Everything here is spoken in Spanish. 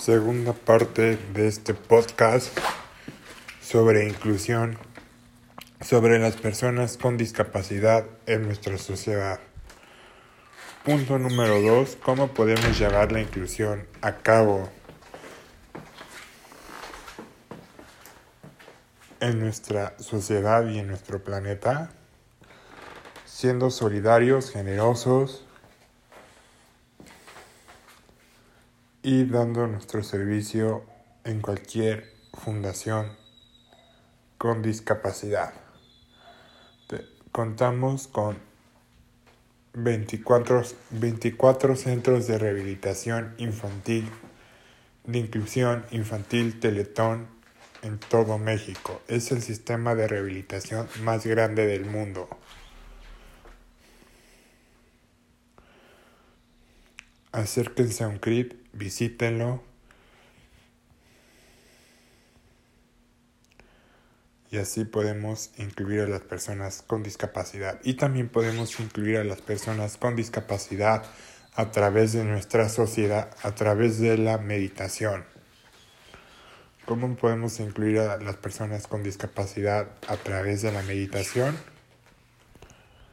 segunda parte de este podcast sobre inclusión, sobre las personas con discapacidad en nuestra sociedad. Punto número dos, ¿cómo podemos llevar la inclusión a cabo en nuestra sociedad y en nuestro planeta? Siendo solidarios, generosos, y dando nuestro servicio en cualquier fundación con discapacidad. Contamos con 24, 24 centros de rehabilitación infantil, de inclusión infantil Teletón en todo México. Es el sistema de rehabilitación más grande del mundo. Acérquense a un CRIT visítenlo. Y así podemos incluir a las personas con discapacidad. Y también podemos incluir a las personas con discapacidad a través de nuestra sociedad, a través de la meditación. ¿Cómo podemos incluir a las personas con discapacidad a través de la meditación?